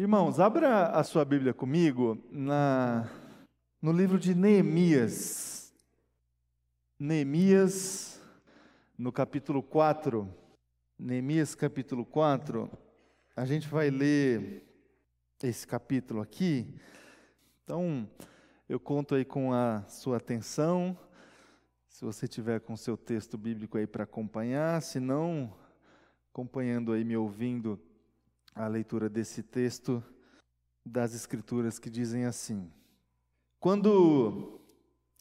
Irmãos, abra a sua Bíblia comigo na, no livro de Neemias. Neemias, no capítulo 4. Neemias, capítulo 4. A gente vai ler esse capítulo aqui. Então, eu conto aí com a sua atenção. Se você tiver com seu texto bíblico aí para acompanhar, se não, acompanhando aí, me ouvindo a leitura desse texto das Escrituras que dizem assim: Quando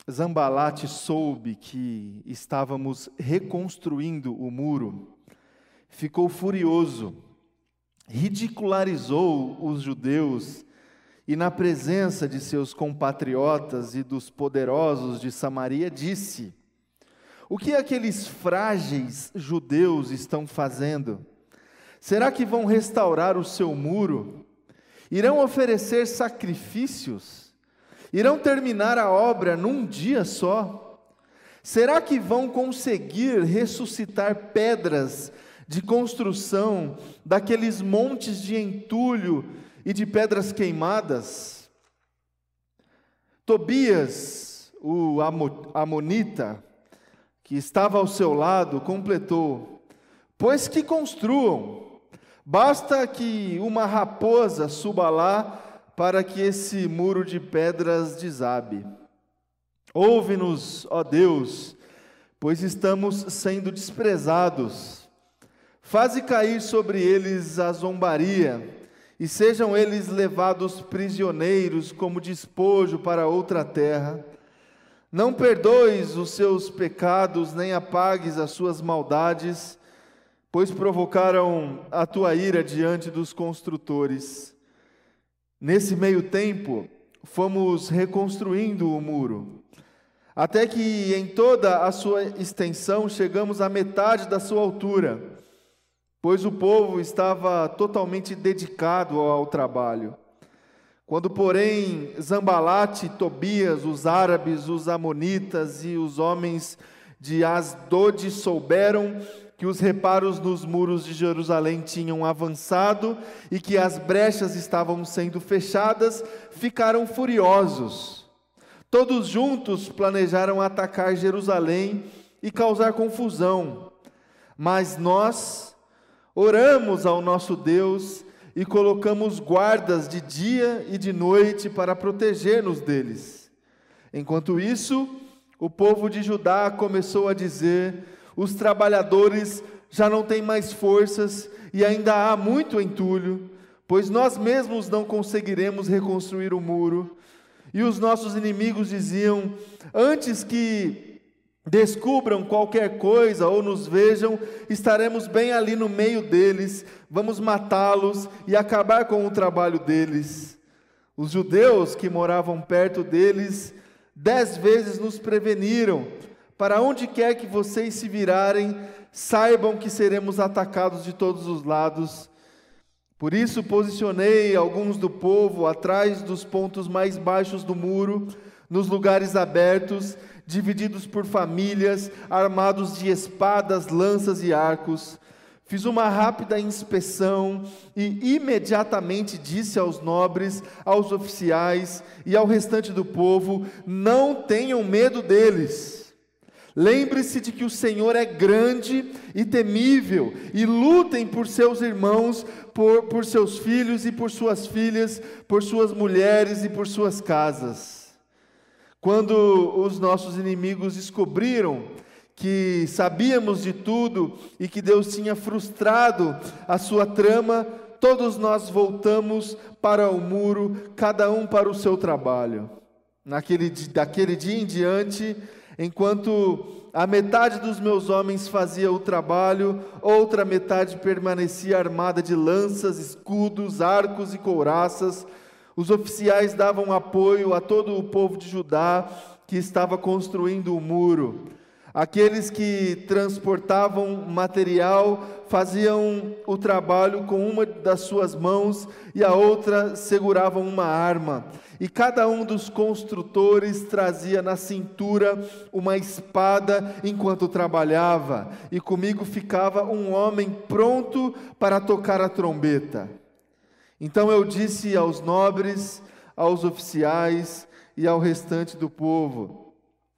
Zambalate soube que estávamos reconstruindo o muro, ficou furioso, ridicularizou os judeus e, na presença de seus compatriotas e dos poderosos de Samaria, disse: O que aqueles frágeis judeus estão fazendo? Será que vão restaurar o seu muro? Irão oferecer sacrifícios? Irão terminar a obra num dia só? Será que vão conseguir ressuscitar pedras de construção daqueles montes de entulho e de pedras queimadas? Tobias, o Amonita, que estava ao seu lado, completou: Pois que construam, Basta que uma raposa suba lá para que esse muro de pedras desabe. Ouve-nos, ó Deus, pois estamos sendo desprezados. Faze cair sobre eles a zombaria, e sejam eles levados prisioneiros como despojo para outra terra. Não perdoes os seus pecados, nem apagues as suas maldades pois provocaram a tua ira diante dos construtores. Nesse meio tempo, fomos reconstruindo o muro, até que em toda a sua extensão chegamos à metade da sua altura, pois o povo estava totalmente dedicado ao trabalho. Quando, porém, Zambalate, Tobias, os árabes, os amonitas e os homens de Asdod souberam que os reparos nos muros de Jerusalém tinham avançado e que as brechas estavam sendo fechadas, ficaram furiosos. Todos juntos planejaram atacar Jerusalém e causar confusão. Mas nós oramos ao nosso Deus e colocamos guardas de dia e de noite para proteger-nos deles. Enquanto isso, o povo de Judá começou a dizer: os trabalhadores já não têm mais forças e ainda há muito entulho, pois nós mesmos não conseguiremos reconstruir o muro. E os nossos inimigos diziam: antes que descubram qualquer coisa ou nos vejam, estaremos bem ali no meio deles, vamos matá-los e acabar com o trabalho deles. Os judeus que moravam perto deles dez vezes nos preveniram para onde quer que vocês se virarem, saibam que seremos atacados de todos os lados. Por isso posicionei alguns do povo atrás dos pontos mais baixos do muro, nos lugares abertos, divididos por famílias, armados de espadas, lanças e arcos. Fiz uma rápida inspeção e imediatamente disse aos nobres, aos oficiais e ao restante do povo: não tenham medo deles. Lembre-se de que o Senhor é grande e temível, e lutem por seus irmãos, por, por seus filhos e por suas filhas, por suas mulheres e por suas casas. Quando os nossos inimigos descobriram que sabíamos de tudo e que Deus tinha frustrado a sua trama, todos nós voltamos para o muro, cada um para o seu trabalho. Naquele, daquele dia em diante, Enquanto a metade dos meus homens fazia o trabalho, outra metade permanecia armada de lanças, escudos, arcos e couraças. Os oficiais davam apoio a todo o povo de Judá que estava construindo o muro. Aqueles que transportavam material faziam o trabalho com uma das suas mãos e a outra seguravam uma arma e cada um dos construtores trazia na cintura uma espada enquanto trabalhava, e comigo ficava um homem pronto para tocar a trombeta. Então eu disse aos nobres, aos oficiais e ao restante do povo: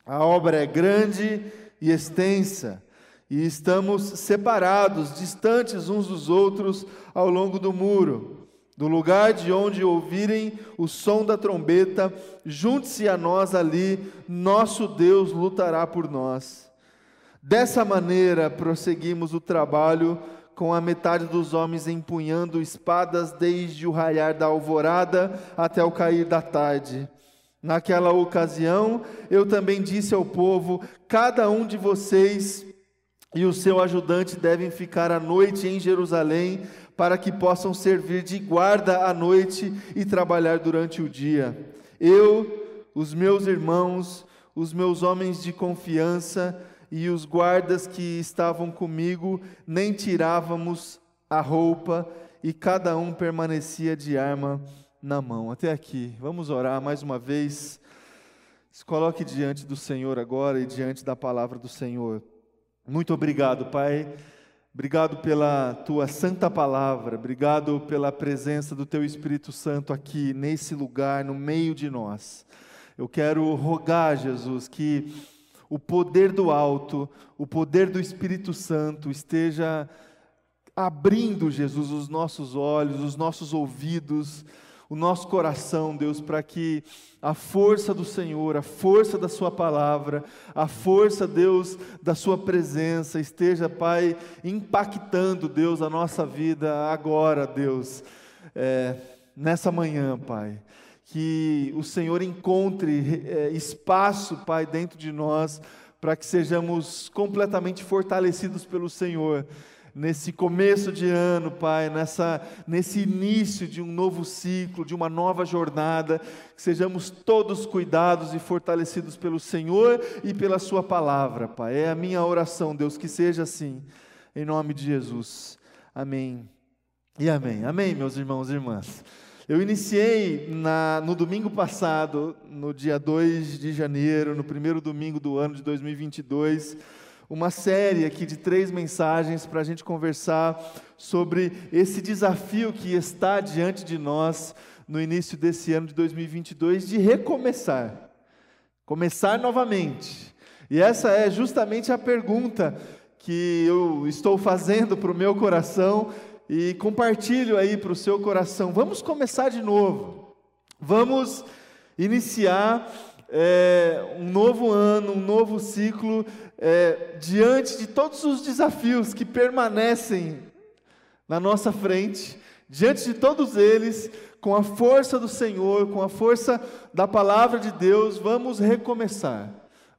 a obra é grande e extensa, e estamos separados, distantes uns dos outros ao longo do muro. Do lugar de onde ouvirem o som da trombeta, junte-se a nós ali, nosso Deus lutará por nós. Dessa maneira prosseguimos o trabalho com a metade dos homens empunhando espadas desde o raiar da alvorada até o cair da tarde. Naquela ocasião, eu também disse ao povo: cada um de vocês e o seu ajudante devem ficar à noite em Jerusalém, para que possam servir de guarda à noite e trabalhar durante o dia. Eu, os meus irmãos, os meus homens de confiança, e os guardas que estavam comigo nem tirávamos a roupa e cada um permanecia de arma na mão. Até aqui. Vamos orar mais uma vez. Se coloque diante do Senhor agora e diante da palavra do Senhor. Muito obrigado, Pai. Obrigado pela tua santa palavra, obrigado pela presença do teu Espírito Santo aqui, nesse lugar, no meio de nós. Eu quero rogar, Jesus, que o poder do alto, o poder do Espírito Santo esteja abrindo, Jesus, os nossos olhos, os nossos ouvidos, o nosso coração, Deus, para que a força do Senhor, a força da Sua palavra, a força, Deus, da Sua presença esteja, Pai, impactando, Deus, a nossa vida agora, Deus, é, nessa manhã, Pai que o Senhor encontre é, espaço, Pai, dentro de nós, para que sejamos completamente fortalecidos pelo Senhor. Nesse começo de ano, Pai, nessa, nesse início de um novo ciclo, de uma nova jornada, que sejamos todos cuidados e fortalecidos pelo Senhor e pela Sua palavra, Pai. É a minha oração, Deus, que seja assim, em nome de Jesus. Amém e amém. Amém, meus irmãos e irmãs. Eu iniciei na, no domingo passado, no dia 2 de janeiro, no primeiro domingo do ano de 2022, uma série aqui de três mensagens para a gente conversar sobre esse desafio que está diante de nós no início desse ano de 2022 de recomeçar, começar novamente. E essa é justamente a pergunta que eu estou fazendo para o meu coração e compartilho aí para o seu coração. Vamos começar de novo. Vamos iniciar é, um novo ano, um novo ciclo, é, diante de todos os desafios que permanecem na nossa frente, diante de todos eles, com a força do Senhor, com a força da palavra de Deus, vamos recomeçar.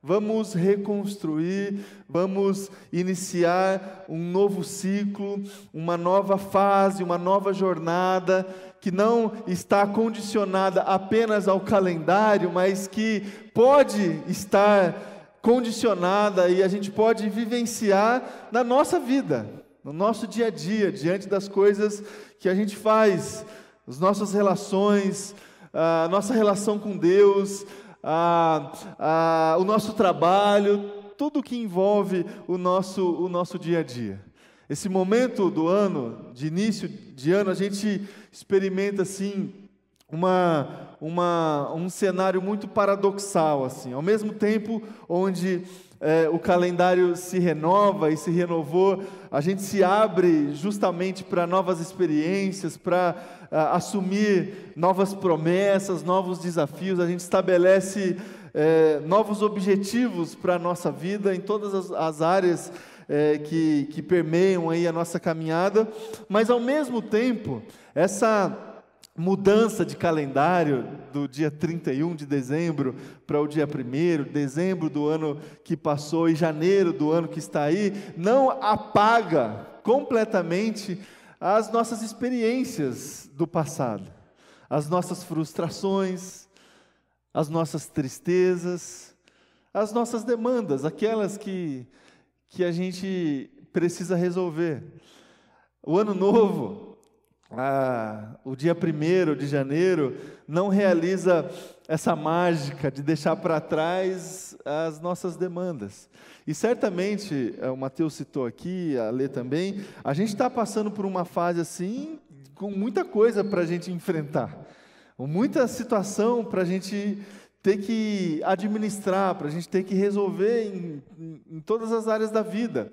Vamos reconstruir, vamos iniciar um novo ciclo, uma nova fase, uma nova jornada que não está condicionada apenas ao calendário, mas que pode estar condicionada e a gente pode vivenciar na nossa vida, no nosso dia a dia, diante das coisas que a gente faz, as nossas relações, a nossa relação com Deus, a, a, o nosso trabalho, tudo que envolve o nosso, o nosso dia a dia. Esse momento do ano, de início de ano, a gente experimenta assim uma, uma, um cenário muito paradoxal, assim. Ao mesmo tempo onde é, o calendário se renova e se renovou, a gente se abre justamente para novas experiências, para uh, assumir novas promessas, novos desafios, a gente estabelece uh, novos objetivos para a nossa vida em todas as, as áreas uh, que, que permeiam aí a nossa caminhada, mas ao mesmo tempo, essa mudança de calendário do dia 31 de dezembro para o dia 1 dezembro do ano que passou e janeiro do ano que está aí, não apaga completamente as nossas experiências do passado, as nossas frustrações, as nossas tristezas, as nossas demandas, aquelas que, que a gente precisa resolver. O ano novo, ah, o dia 1 de janeiro, não realiza essa mágica de deixar para trás as nossas demandas. E certamente, é, o Mateus citou aqui, a Lê também, a gente está passando por uma fase assim, com muita coisa para a gente enfrentar, muita situação para a gente ter que administrar, para a gente ter que resolver em, em, em todas as áreas da vida.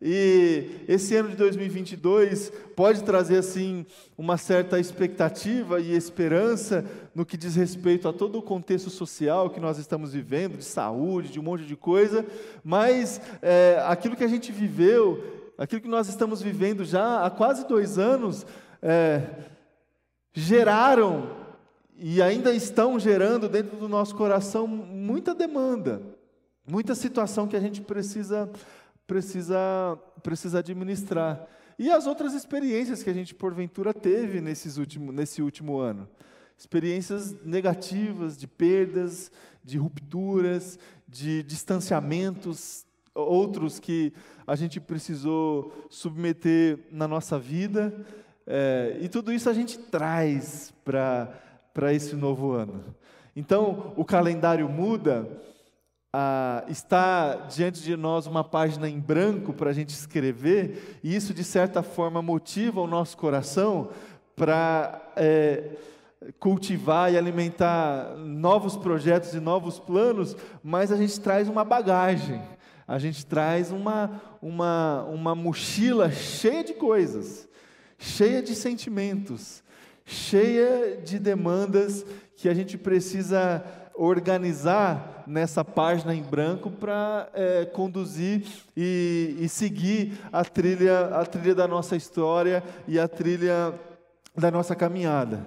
E esse ano de 2022 pode trazer assim uma certa expectativa e esperança no que diz respeito a todo o contexto social que nós estamos vivendo, de saúde, de um monte de coisa, mas é, aquilo que a gente viveu, aquilo que nós estamos vivendo já há quase dois anos, é, geraram e ainda estão gerando dentro do nosso coração muita demanda, muita situação que a gente precisa precisa, precisa administrar. E as outras experiências que a gente, porventura, teve nesses último, nesse último ano. Experiências negativas, de perdas, de rupturas, de distanciamentos, outros que a gente precisou submeter na nossa vida. É, e tudo isso a gente traz para esse novo ano. Então, o calendário muda, ah, está diante de nós uma página em branco para a gente escrever, e isso de certa forma motiva o nosso coração para é, cultivar e alimentar novos projetos e novos planos, mas a gente traz uma bagagem, a gente traz uma, uma, uma mochila cheia de coisas, cheia de sentimentos, cheia de demandas que a gente precisa organizar nessa página em branco para é, conduzir e, e, seguir a trilha, a trilha da nossa história e a trilha da nossa caminhada.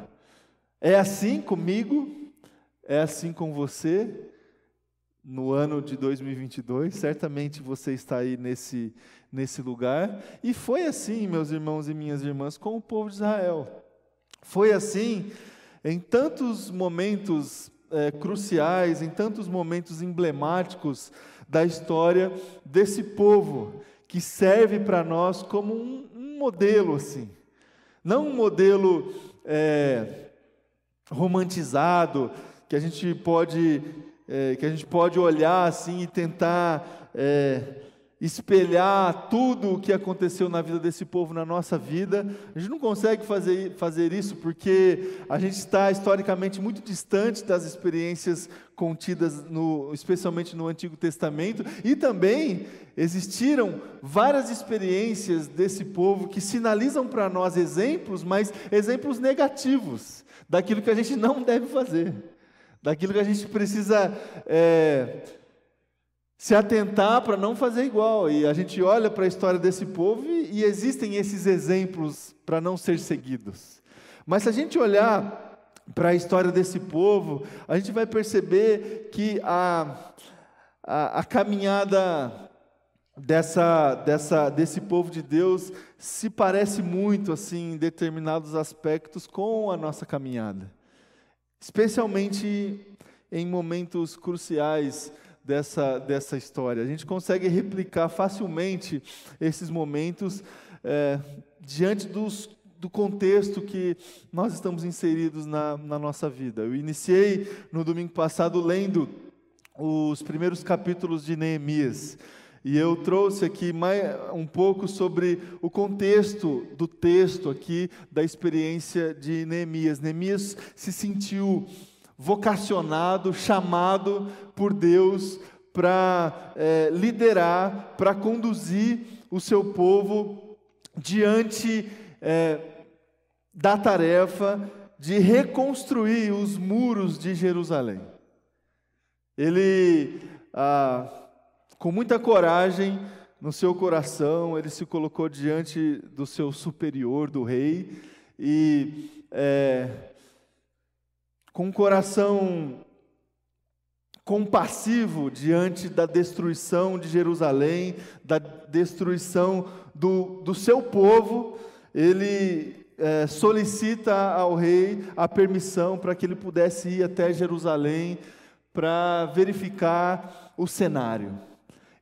É assim comigo, é assim com você no ano de 2022. Certamente você está aí nesse, nesse lugar. E foi assim, meus irmãos e minhas irmãs, com o povo de Israel. Foi assim em tantos momentos é, cruciais, em tantos momentos emblemáticos da história desse povo, que serve para nós como um, um, modelo, assim. Não um modelo é, romantizado, que a gente pode, é, que a gente pode olhar assim e tentar espelhar tudo o que aconteceu na vida desse povo, na nossa vida. A gente não consegue fazer, fazer isso porque a gente está historicamente muito distante das experiências contidas, no, especialmente no Antigo Testamento, e também existiram várias experiências desse povo que sinalizam para nós exemplos, mas exemplos negativos daquilo que a gente não deve fazer, daquilo que a gente precisa. É, se atentar para não fazer igual. E a gente olha para a história desse povo e, e existem esses exemplos para não ser seguidos. Mas se a gente olhar para a história desse povo, a gente vai perceber que a, a, a caminhada dessa, dessa, desse povo de Deus se parece muito, assim, em determinados aspectos, com a nossa caminhada, especialmente em momentos cruciais dessa, dessa história. A gente consegue replicar facilmente esses momentos é, diante dos, do contexto que nós estamos inseridos na, na nossa vida. Eu iniciei no domingo passado lendo os primeiros capítulos de Neemias. E eu trouxe aqui mais um pouco sobre o contexto do texto aqui da experiência de Neemias. Neemias se sentiu vocacionado, chamado por Deus para é, liderar, para conduzir o seu povo diante é, da tarefa de reconstruir os muros de Jerusalém. Ele, ah, com muita coragem no seu coração, ele se colocou diante do seu superior, do rei, e é, com um coração compassivo diante da destruição de Jerusalém, da destruição do, do seu povo, ele é, solicita ao rei a permissão para que ele pudesse ir até Jerusalém para verificar o cenário.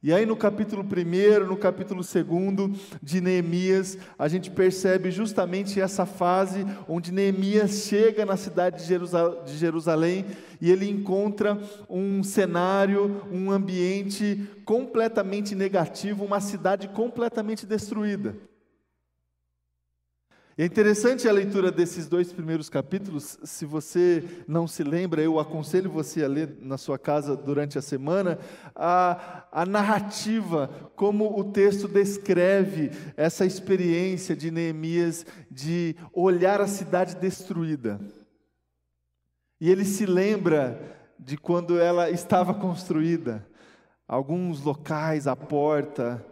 E aí, no capítulo 1, no capítulo 2 de Neemias, a gente percebe justamente essa fase onde Neemias chega na cidade de Jerusalém e ele encontra um cenário, um ambiente completamente negativo, uma cidade completamente destruída. É interessante a leitura desses dois primeiros capítulos. Se você não se lembra, eu aconselho você a ler na sua casa durante a semana a, a narrativa, como o texto descreve essa experiência de Neemias de olhar a cidade destruída. E ele se lembra de quando ela estava construída, alguns locais, a porta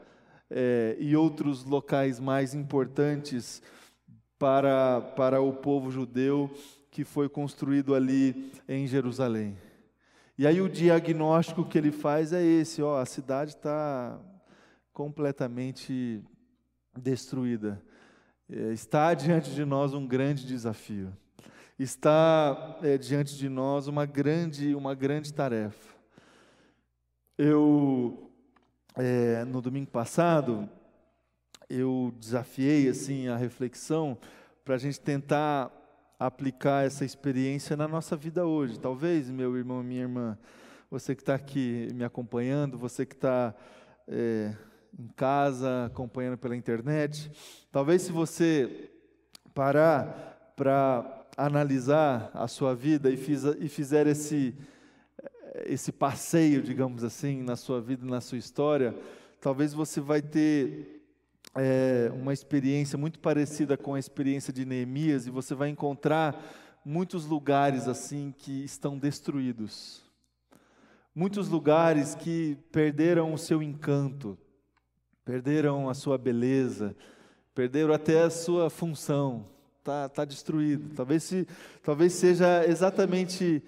é, e outros locais mais importantes para, para o povo judeu que foi construído ali em Jerusalém. E aí o diagnóstico que ele faz é esse: ó, a cidade está completamente destruída. É, está diante de nós um grande desafio. Está é, diante de nós uma grande, uma grande tarefa. Eu, é, no domingo passado, eu desafiei assim a reflexão para a gente tentar aplicar essa experiência na nossa vida hoje. Talvez, meu irmão minha irmã, você que está aqui me acompanhando, você que está é, em casa acompanhando pela internet, talvez se você parar para analisar a sua vida e, fiz, e fizer esse esse passeio, digamos assim, na sua vida, na sua história, talvez você vai ter é, uma experiência muito parecida com a experiência de Neemias, e você vai encontrar muitos lugares assim que estão destruídos. Muitos lugares que perderam o seu encanto, perderam a sua beleza, perderam até a sua função, está tá destruído. Talvez, se, talvez seja exatamente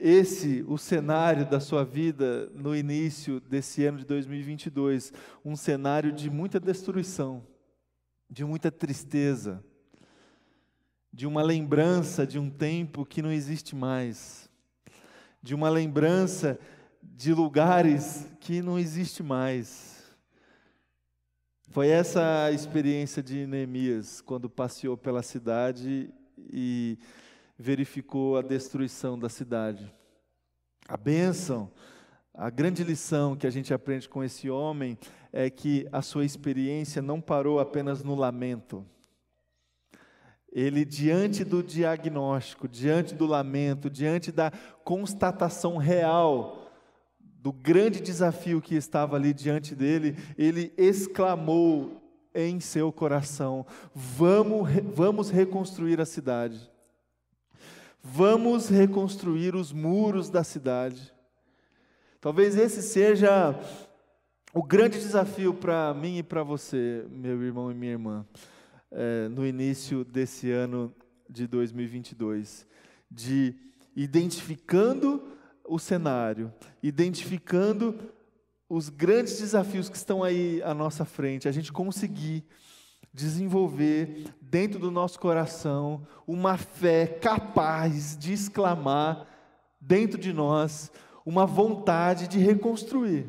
esse o cenário da sua vida no início desse ano de 2022, um cenário de muita destruição, de muita tristeza, de uma lembrança de um tempo que não existe mais, de uma lembrança de lugares que não existe mais. Foi essa a experiência de Neemias quando passeou pela cidade e verificou a destruição da cidade. A bênção, a grande lição que a gente aprende com esse homem é que a sua experiência não parou apenas no lamento. Ele, diante do diagnóstico, diante do lamento, diante da constatação real do grande desafio que estava ali diante dele, ele exclamou em seu coração: Vamos, vamos reconstruir a cidade. Vamos reconstruir os muros da cidade. Talvez esse seja o grande desafio para mim e para você, meu irmão e minha irmã, é, no início desse ano de 2022, de identificando o cenário, identificando os grandes desafios que estão aí à nossa frente, a gente conseguir desenvolver dentro do nosso coração uma fé capaz de exclamar dentro de nós uma vontade de reconstruir,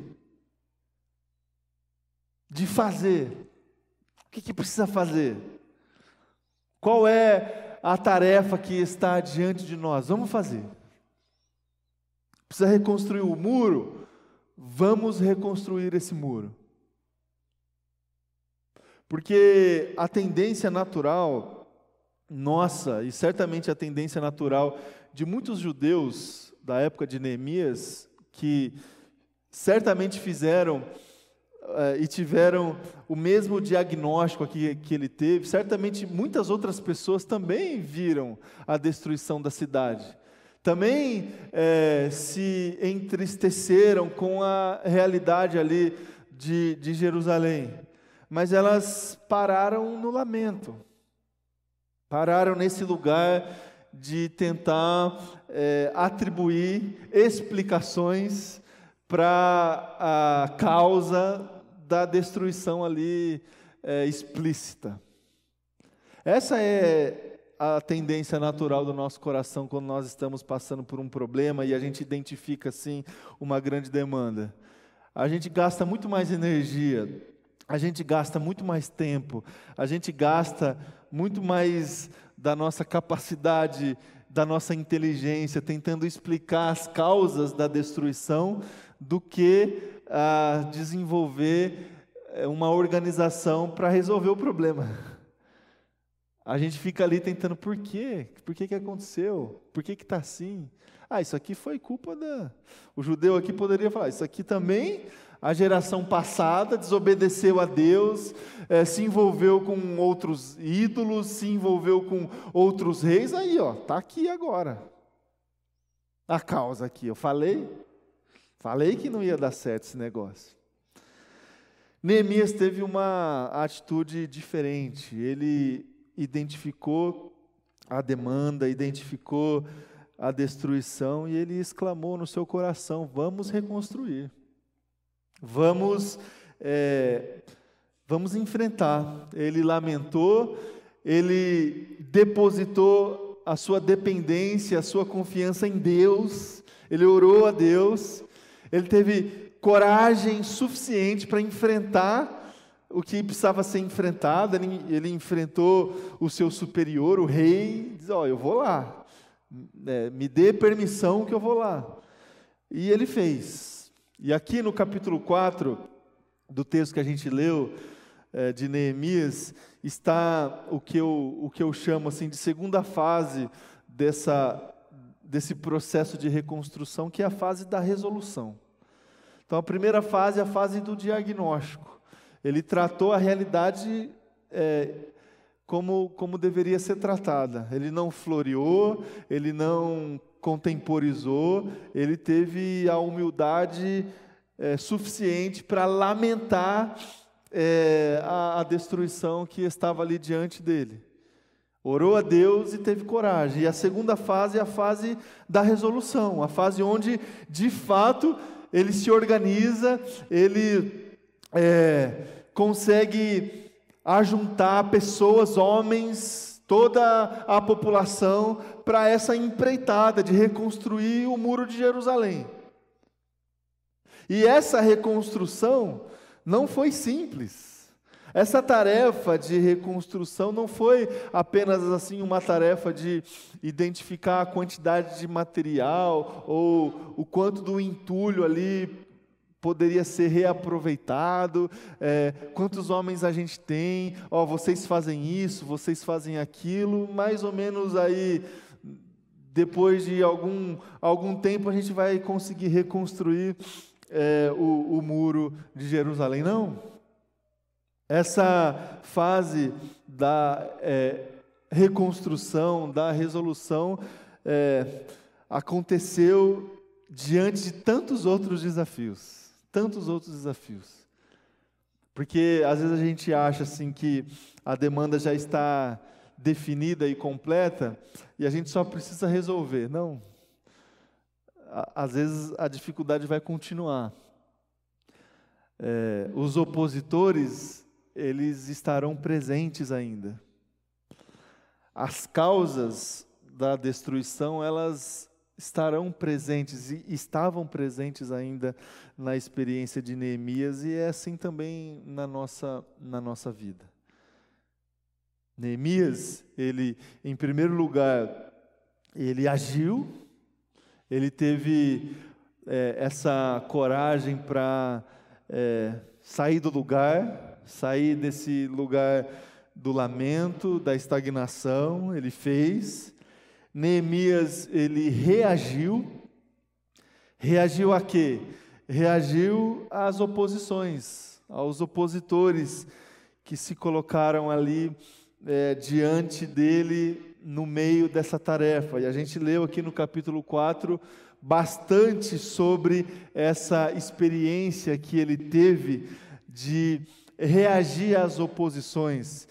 de fazer. O que, que precisa fazer? Qual é a tarefa que está diante de nós? Vamos fazer. Precisa reconstruir o muro? Vamos reconstruir esse muro. Porque a tendência natural nossa, e certamente a tendência natural de muitos judeus da época de Neemias, que certamente fizeram uh, e tiveram o mesmo diagnóstico que, que ele teve, certamente muitas outras pessoas também viram a destruição da cidade. Também eh, se entristeceram com a realidade ali de, de Jerusalém mas elas pararam no lamento, pararam nesse lugar de tentar é, atribuir explicações para a causa da destruição ali é, explícita. Essa é a tendência natural do nosso coração quando nós estamos passando por um problema e a gente identifica assim uma grande demanda. A gente gasta muito mais energia a gente gasta muito mais tempo, a gente gasta muito mais da nossa capacidade, da nossa inteligência, tentando explicar as causas da destruição, do que ah, desenvolver eh, uma organização para resolver o problema. A gente fica ali tentando, por quê? Por que, que aconteceu? Por que está assim? Ah, isso aqui foi culpa da. O judeu aqui poderia falar, isso aqui também a geração passada desobedeceu a Deus, é, se envolveu com outros ídolos, se envolveu com outros reis, aí ó, tá aqui agora. A causa aqui, eu falei, falei que não ia dar certo esse negócio. Neemias teve uma atitude diferente. Ele identificou a demanda, identificou a destruição e ele exclamou no seu coração: Vamos reconstruir, vamos, é, vamos enfrentar. Ele lamentou, ele depositou a sua dependência, a sua confiança em Deus, ele orou a Deus, ele teve coragem suficiente para enfrentar o que precisava ser enfrentado, ele, ele enfrentou o seu superior, o rei, diz: Ó, oh, eu vou lá, é, me dê permissão que eu vou lá. E ele fez. E aqui no capítulo 4 do texto que a gente leu, é, de Neemias, está o que, eu, o que eu chamo assim, de segunda fase dessa, desse processo de reconstrução, que é a fase da resolução. Então, a primeira fase é a fase do diagnóstico. Ele tratou a realidade é, como, como deveria ser tratada. Ele não floreou, ele não contemporizou, ele teve a humildade é, suficiente para lamentar é, a, a destruição que estava ali diante dele. Orou a Deus e teve coragem. E a segunda fase é a fase da resolução, a fase onde, de fato, ele se organiza, ele é, consegue ajuntar pessoas, homens, toda a população para essa empreitada de reconstruir o muro de Jerusalém. E essa reconstrução não foi simples. Essa tarefa de reconstrução não foi apenas assim uma tarefa de identificar a quantidade de material ou o quanto do entulho ali poderia ser reaproveitado, é, quantos homens a gente tem, ó, vocês fazem isso, vocês fazem aquilo, mais ou menos aí, depois de algum, algum tempo, a gente vai conseguir reconstruir é, o, o muro de Jerusalém. Não. Essa fase da é, reconstrução, da resolução, é, aconteceu diante de tantos outros desafios tantos outros desafios. Porque às vezes a gente acha assim que a demanda já está definida e completa e a gente só precisa resolver. Não. Às vezes a dificuldade vai continuar. É, os opositores, eles estarão presentes ainda. As causas da destruição, elas estarão presentes e estavam presentes ainda na experiência de Neemias e é assim também na nossa, na nossa vida. Neemias, ele, em primeiro lugar, ele agiu, ele teve é, essa coragem para é, sair do lugar, sair desse lugar do lamento, da estagnação, ele fez. Neemias, ele reagiu. Reagiu a quê? Reagiu às oposições, aos opositores que se colocaram ali é, diante dele no meio dessa tarefa. E a gente leu aqui no capítulo 4 bastante sobre essa experiência que ele teve de reagir às oposições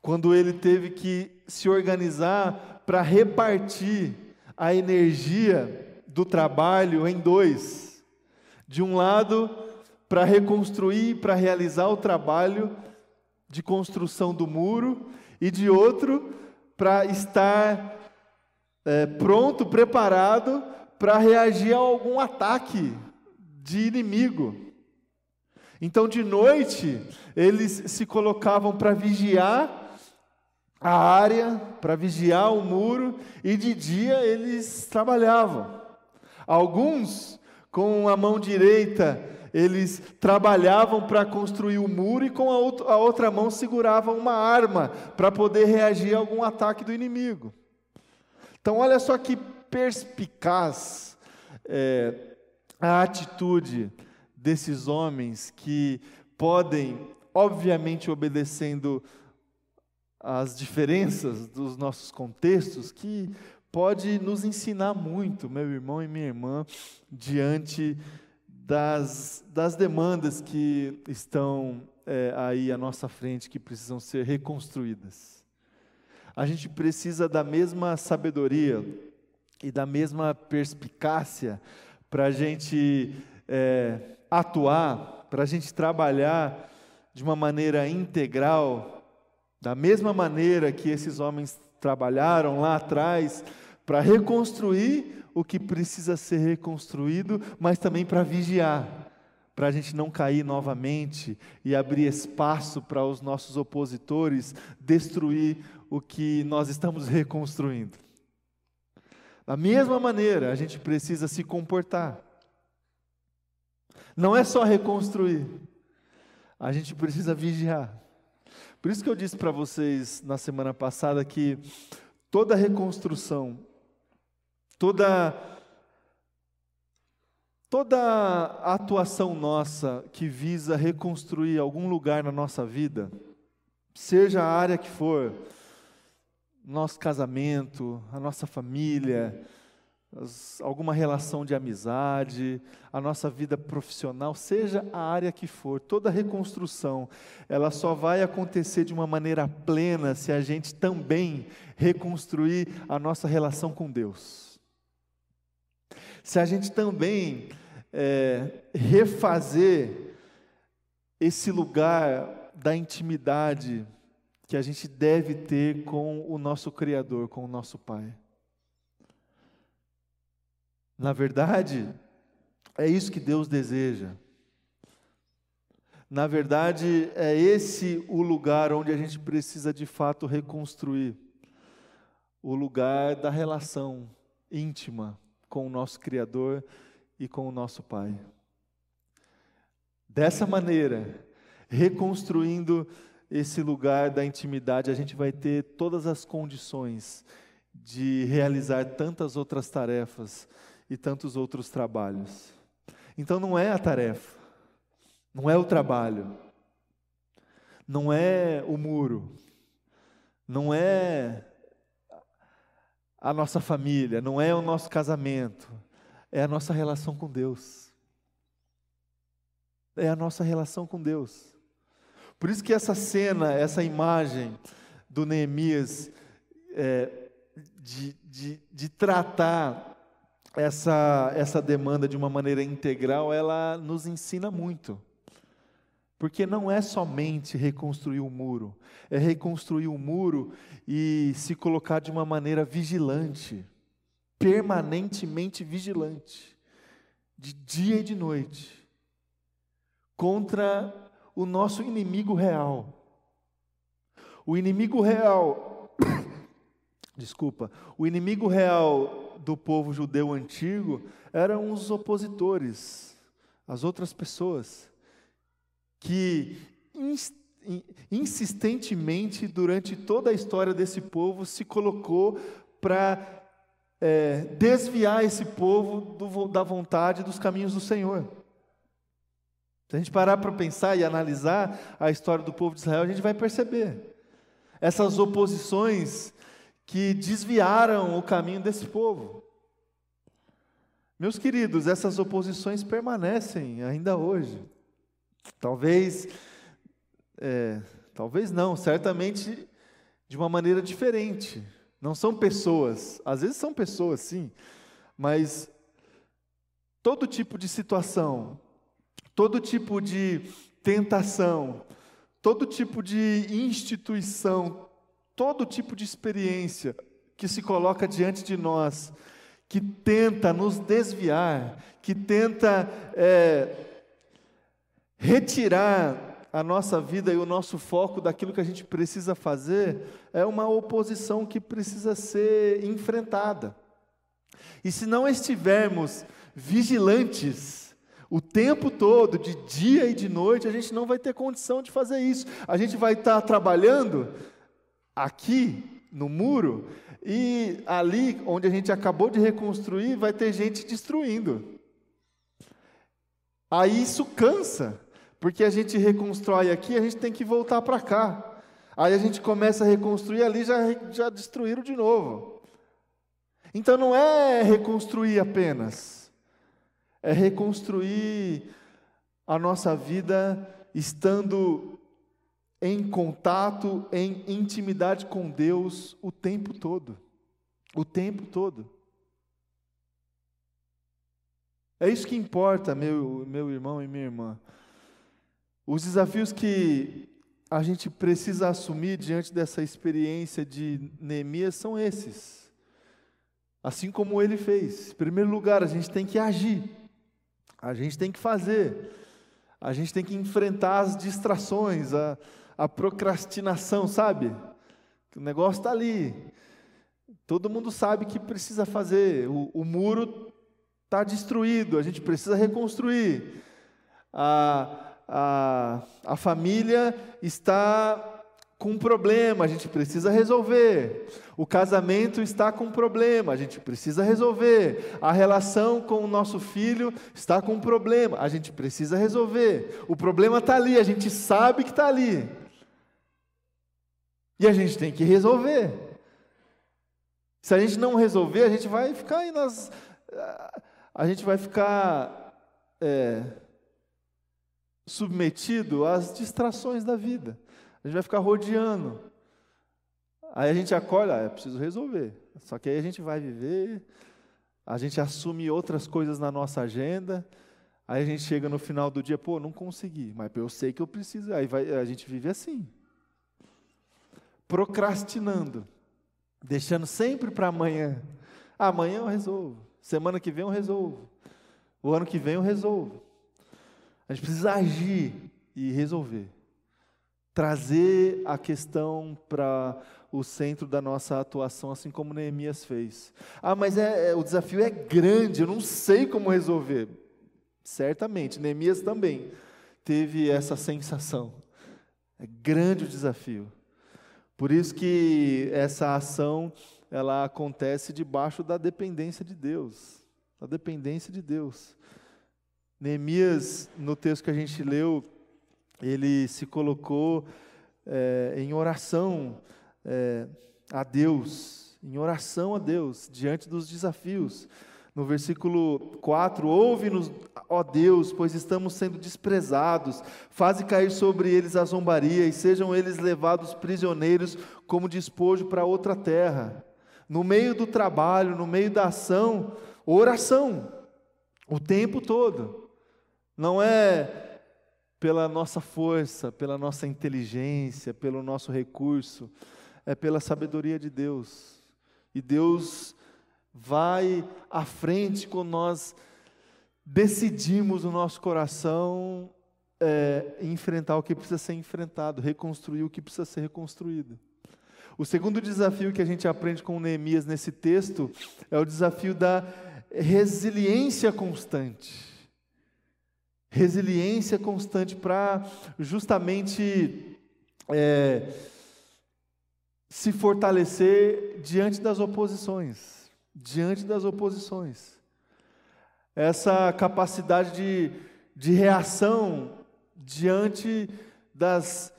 quando ele teve que se organizar para repartir a energia do trabalho em dois. De um lado, para reconstruir, para realizar o trabalho de construção do muro, e de outro, para estar é, pronto, preparado para reagir a algum ataque de inimigo. Então, de noite, eles se colocavam para vigiar a área para vigiar o muro e de dia eles trabalhavam. Alguns, com a mão direita, eles trabalhavam para construir o muro e com a, outra mão seguravam uma arma para poder reagir a algum ataque do inimigo. Então, olha só que perspicaz é, a atitude desses homens que podem, obviamente obedecendo às diferenças dos nossos contextos, que pode nos ensinar muito, meu irmão e minha irmã, diante das, das demandas que estão é, aí à nossa frente, que precisam ser reconstruídas. A gente precisa da mesma sabedoria e da mesma perspicácia para a gente é, atuar, para a gente trabalhar de uma maneira integral, da mesma maneira que esses homens trabalharam lá atrás, para reconstruir o que precisa ser reconstruído, mas também para vigiar, para a gente não cair novamente e abrir espaço para os nossos opositores destruir o que nós estamos reconstruindo. Da mesma maneira, a gente precisa se comportar. Não é só reconstruir, a gente precisa vigiar. Por isso que eu disse para vocês na semana passada que toda reconstrução, toda toda atuação nossa que visa reconstruir algum lugar na nossa vida, seja a área que for, nosso casamento, a nossa família, as, alguma relação de amizade, a nossa vida profissional, seja a área que for, toda reconstrução, ela só vai acontecer de uma maneira plena se a gente também reconstruir a nossa relação com Deus. Se a gente também é, refazer esse lugar da intimidade que a gente deve ter com o nosso Criador, com o nosso Pai. Na verdade, é isso que Deus deseja. Na verdade, é esse o lugar onde a gente precisa de fato reconstruir o lugar da relação íntima com o nosso Criador e com o nosso Pai. Dessa maneira, reconstruindo esse lugar da intimidade, a gente vai ter todas as condições de realizar tantas outras tarefas e tantos outros trabalhos. Então não é a tarefa, não é o trabalho, não é o muro, não é a nossa família, não é o nosso casamento, é a nossa relação com Deus. É a nossa relação com Deus. Por isso que essa cena, essa imagem do Neemias é, de, de, de tratar essa, essa demanda de uma maneira integral, ela nos ensina muito. Porque não é somente reconstruir o muro, é reconstruir o muro e se colocar de uma maneira vigilante, permanentemente vigilante, de dia e de noite, contra o nosso inimigo real. O inimigo real, desculpa, o inimigo real do povo judeu antigo eram os opositores, as outras pessoas, que insistentemente, durante toda a história desse povo, se colocou para é, desviar esse povo do, da vontade dos caminhos do Senhor. Se a gente parar para pensar e analisar a história do povo de Israel, a gente vai perceber essas oposições que desviaram o caminho desse povo. Meus queridos, essas oposições permanecem ainda hoje. Talvez, é, talvez não, certamente de uma maneira diferente. Não são pessoas, às vezes são pessoas, sim, mas todo tipo de situação todo tipo de tentação, todo tipo de instituição, todo tipo de experiência que se coloca diante de nós, que tenta nos desviar, que tenta é, retirar a nossa vida e o nosso foco daquilo que a gente precisa fazer, é uma oposição que precisa ser enfrentada. E se não estivermos vigilantes, O tempo todo, de dia e de noite, a gente não vai ter condição de fazer isso. A gente vai estar trabalhando aqui no muro e ali onde a gente acabou de reconstruir vai ter gente destruindo. Aí isso cansa, porque a gente reconstrói aqui, a gente tem que voltar para cá. Aí a gente começa a reconstruir ali, já, já destruíram de novo. Então não é reconstruir apenas, é reconstruir a nossa vida estando em contato, em intimidade com Deus o tempo todo. O tempo todo. É isso que importa, meu, meu irmão e minha irmã. Os desafios que a gente precisa assumir diante dessa experiência de Neemias são esses. Assim como ele fez. Em primeiro lugar, a gente tem que agir, a gente tem que fazer, a gente tem que enfrentar as distrações, a, a procrastinação, sabe? O negócio está ali. Todo mundo sabe que precisa fazer. O, o muro está destruído, a gente precisa reconstruir. A, a, a família está com um problema, a gente precisa resolver. O casamento está com um problema, a gente precisa resolver. A relação com o nosso filho está com um problema, a gente precisa resolver. O problema está ali, a gente sabe que está ali. E a gente tem que resolver. Se a gente não resolver, a gente vai ficar aí nas. A gente vai ficar é, submetido às distrações da vida. A gente vai ficar rodeando. Aí a gente acorda, ah, é preciso resolver. Só que aí a gente vai viver, a gente assume outras coisas na nossa agenda, aí a gente chega no final do dia, pô, não consegui, mas eu sei que eu preciso. Aí vai, a gente vive assim. Procrastinando, deixando sempre para amanhã. Amanhã eu resolvo. Semana que vem eu resolvo. O ano que vem eu resolvo. A gente precisa agir e resolver trazer a questão para o centro da nossa atuação, assim como Neemias fez. Ah, mas é, é, o desafio é grande, eu não sei como resolver. Certamente, Neemias também teve essa sensação. É grande o desafio. Por isso que essa ação ela acontece debaixo da dependência de Deus, da dependência de Deus. Neemias, no texto que a gente leu, ele se colocou é, em oração é, a Deus, em oração a Deus, diante dos desafios. No versículo 4, ouve-nos, ó Deus, pois estamos sendo desprezados, faze cair sobre eles a zombaria, e sejam eles levados prisioneiros como despojo para outra terra. No meio do trabalho, no meio da ação, oração, o tempo todo. Não é pela nossa força, pela nossa inteligência, pelo nosso recurso, é pela sabedoria de Deus. E Deus vai à frente quando nós decidimos no nosso coração é, enfrentar o que precisa ser enfrentado, reconstruir o que precisa ser reconstruído. O segundo desafio que a gente aprende com Neemias nesse texto é o desafio da resiliência constante resiliência constante para justamente é, se fortalecer diante das oposições, diante das oposições. Essa capacidade de, de reação diante das,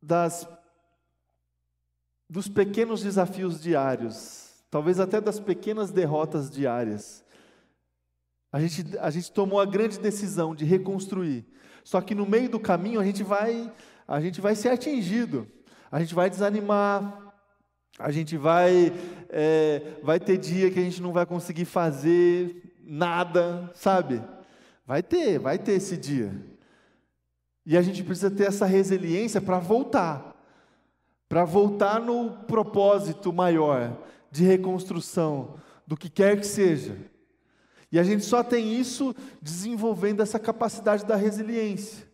das dos pequenos desafios diários, talvez até das pequenas derrotas diárias. A gente, a gente tomou a grande decisão de reconstruir. Só que no meio do caminho a gente vai, a gente vai ser atingido. A gente vai desanimar. A gente vai, é, vai ter dia que a gente não vai conseguir fazer nada, sabe? Vai ter, vai ter esse dia. E a gente precisa ter essa resiliência para voltar. Para voltar no propósito maior de reconstrução, do que quer que seja. E a gente só tem isso desenvolvendo essa capacidade da resiliência,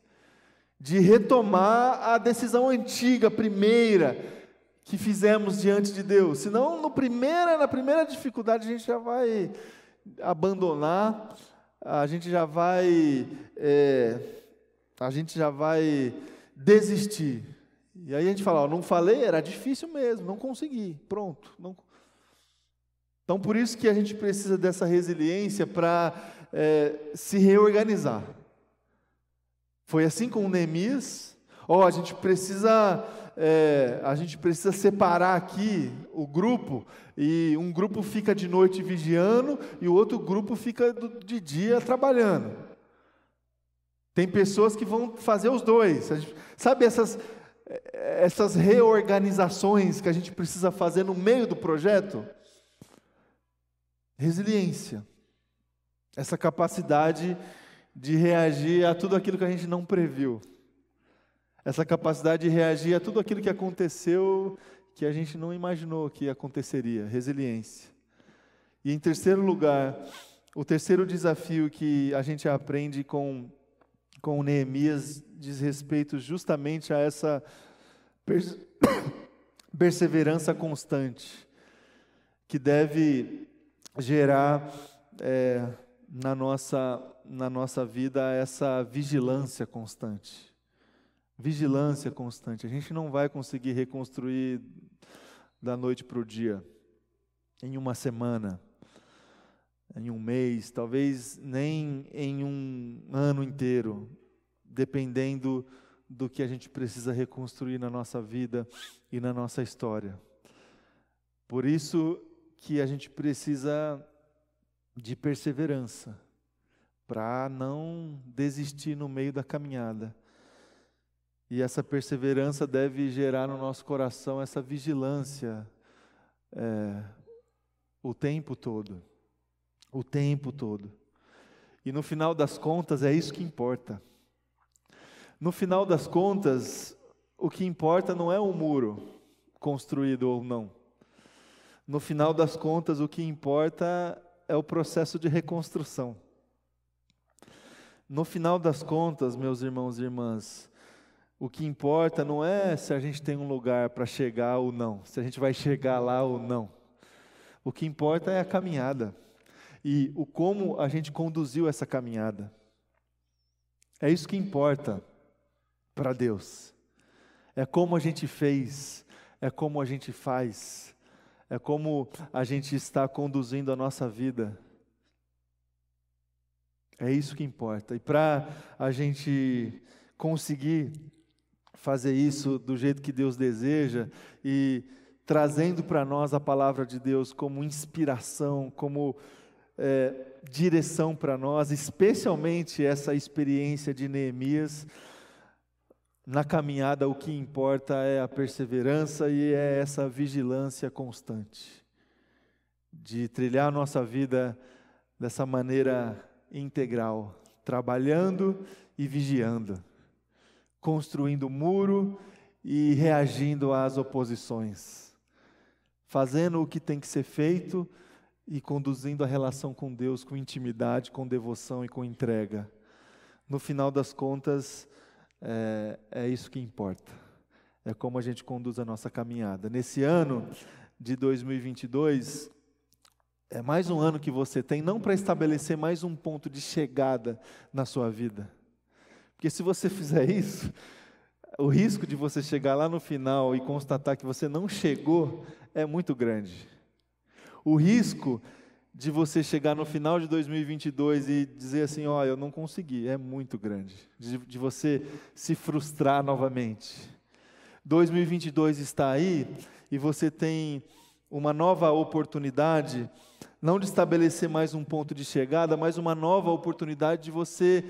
de retomar a decisão antiga, primeira, que fizemos diante de Deus. Senão, no primeira, na primeira dificuldade, a gente já vai abandonar a gente já vai, é, a gente já vai desistir. E aí a gente fala, ó, não falei, era difícil mesmo, não consegui, pronto. Não... Então por isso que a gente precisa dessa resiliência para é, se reorganizar. Foi assim com o. Ó, oh, a gente precisa é, a gente precisa separar aqui o grupo, e um grupo fica de noite vigiando e o outro grupo fica de dia trabalhando. Tem pessoas que vão fazer os dois. Gente, sabe essas, essas reorganizações que a gente precisa fazer no meio do projeto? Resiliência. Essa capacidade de reagir a tudo aquilo que a gente não previu essa capacidade de reagir a tudo aquilo que aconteceu que a gente não imaginou que aconteceria, resiliência. E em terceiro lugar, o terceiro desafio que a gente aprende com, com Neemias diz respeito justamente a essa perseverança constante, que deve gerar é, na, nossa, na nossa vida essa vigilância constante. Vigilância constante. A gente não vai conseguir reconstruir da noite para o dia, em uma semana, em um mês, talvez nem em um ano inteiro, dependendo do que a gente precisa reconstruir na nossa vida e na nossa história. Por isso que a gente precisa de perseverança, para não desistir no meio da caminhada e essa perseverança deve gerar no nosso coração essa vigilância é, o tempo todo. O tempo todo. E no final das contas, é isso que importa. No final das contas, o que importa não é o muro construído ou não. No final das contas, o que importa é o processo de reconstrução. No final das contas, meus irmãos e irmãs, o que importa não é se a gente tem um lugar para chegar ou não, se a gente vai chegar lá ou não. O que importa é a caminhada e o como a gente conduziu essa caminhada. É isso que importa para Deus. É como a gente fez, é como a gente faz, é como a gente está conduzindo a nossa vida. É isso que importa. E para a gente conseguir fazer isso do jeito que Deus deseja e trazendo para nós a palavra de Deus como inspiração, como é, direção para nós, especialmente essa experiência de Neemias. Na caminhada, o que importa é a perseverança e é essa vigilância constante, de trilhar a nossa vida dessa maneira integral, trabalhando e vigiando construindo muro e reagindo às oposições, fazendo o que tem que ser feito e conduzindo a relação com Deus com intimidade, com devoção e com entrega. No final das contas, é, é isso que importa. É como a gente conduz a nossa caminhada. Nesse ano de 2022, é mais um ano que você tem, não para estabelecer mais um ponto de chegada na sua vida, porque se você fizer isso, o risco de você chegar lá no final e constatar que você não chegou é muito grande. O risco de você chegar no final de 2022 e dizer assim: Ó, oh, eu não consegui, é muito grande. De, de você se frustrar novamente. 2022 está aí e você tem uma nova oportunidade, não de estabelecer mais um ponto de chegada, mas uma nova oportunidade de você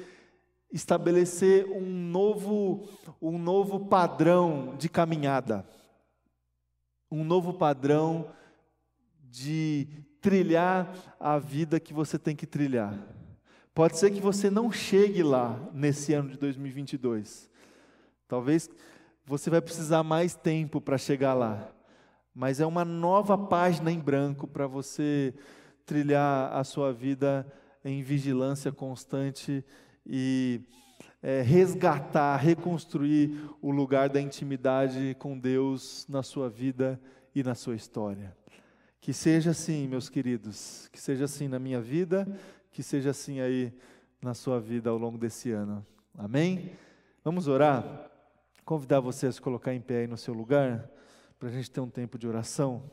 estabelecer um novo, um novo padrão de caminhada, um novo padrão de trilhar a vida que você tem que trilhar. Pode ser que você não chegue lá nesse ano de 2022. Talvez você vai precisar mais tempo para chegar lá. Mas é uma nova página em branco para você trilhar a sua vida em vigilância constante e é, resgatar, reconstruir o lugar da intimidade com Deus na sua vida e na sua história. Que seja assim, meus queridos, que seja assim na minha vida, que seja assim aí na sua vida ao longo desse ano. Amém? Vamos orar? Convidar você a se colocar em pé aí no seu lugar, para a gente ter um tempo de oração.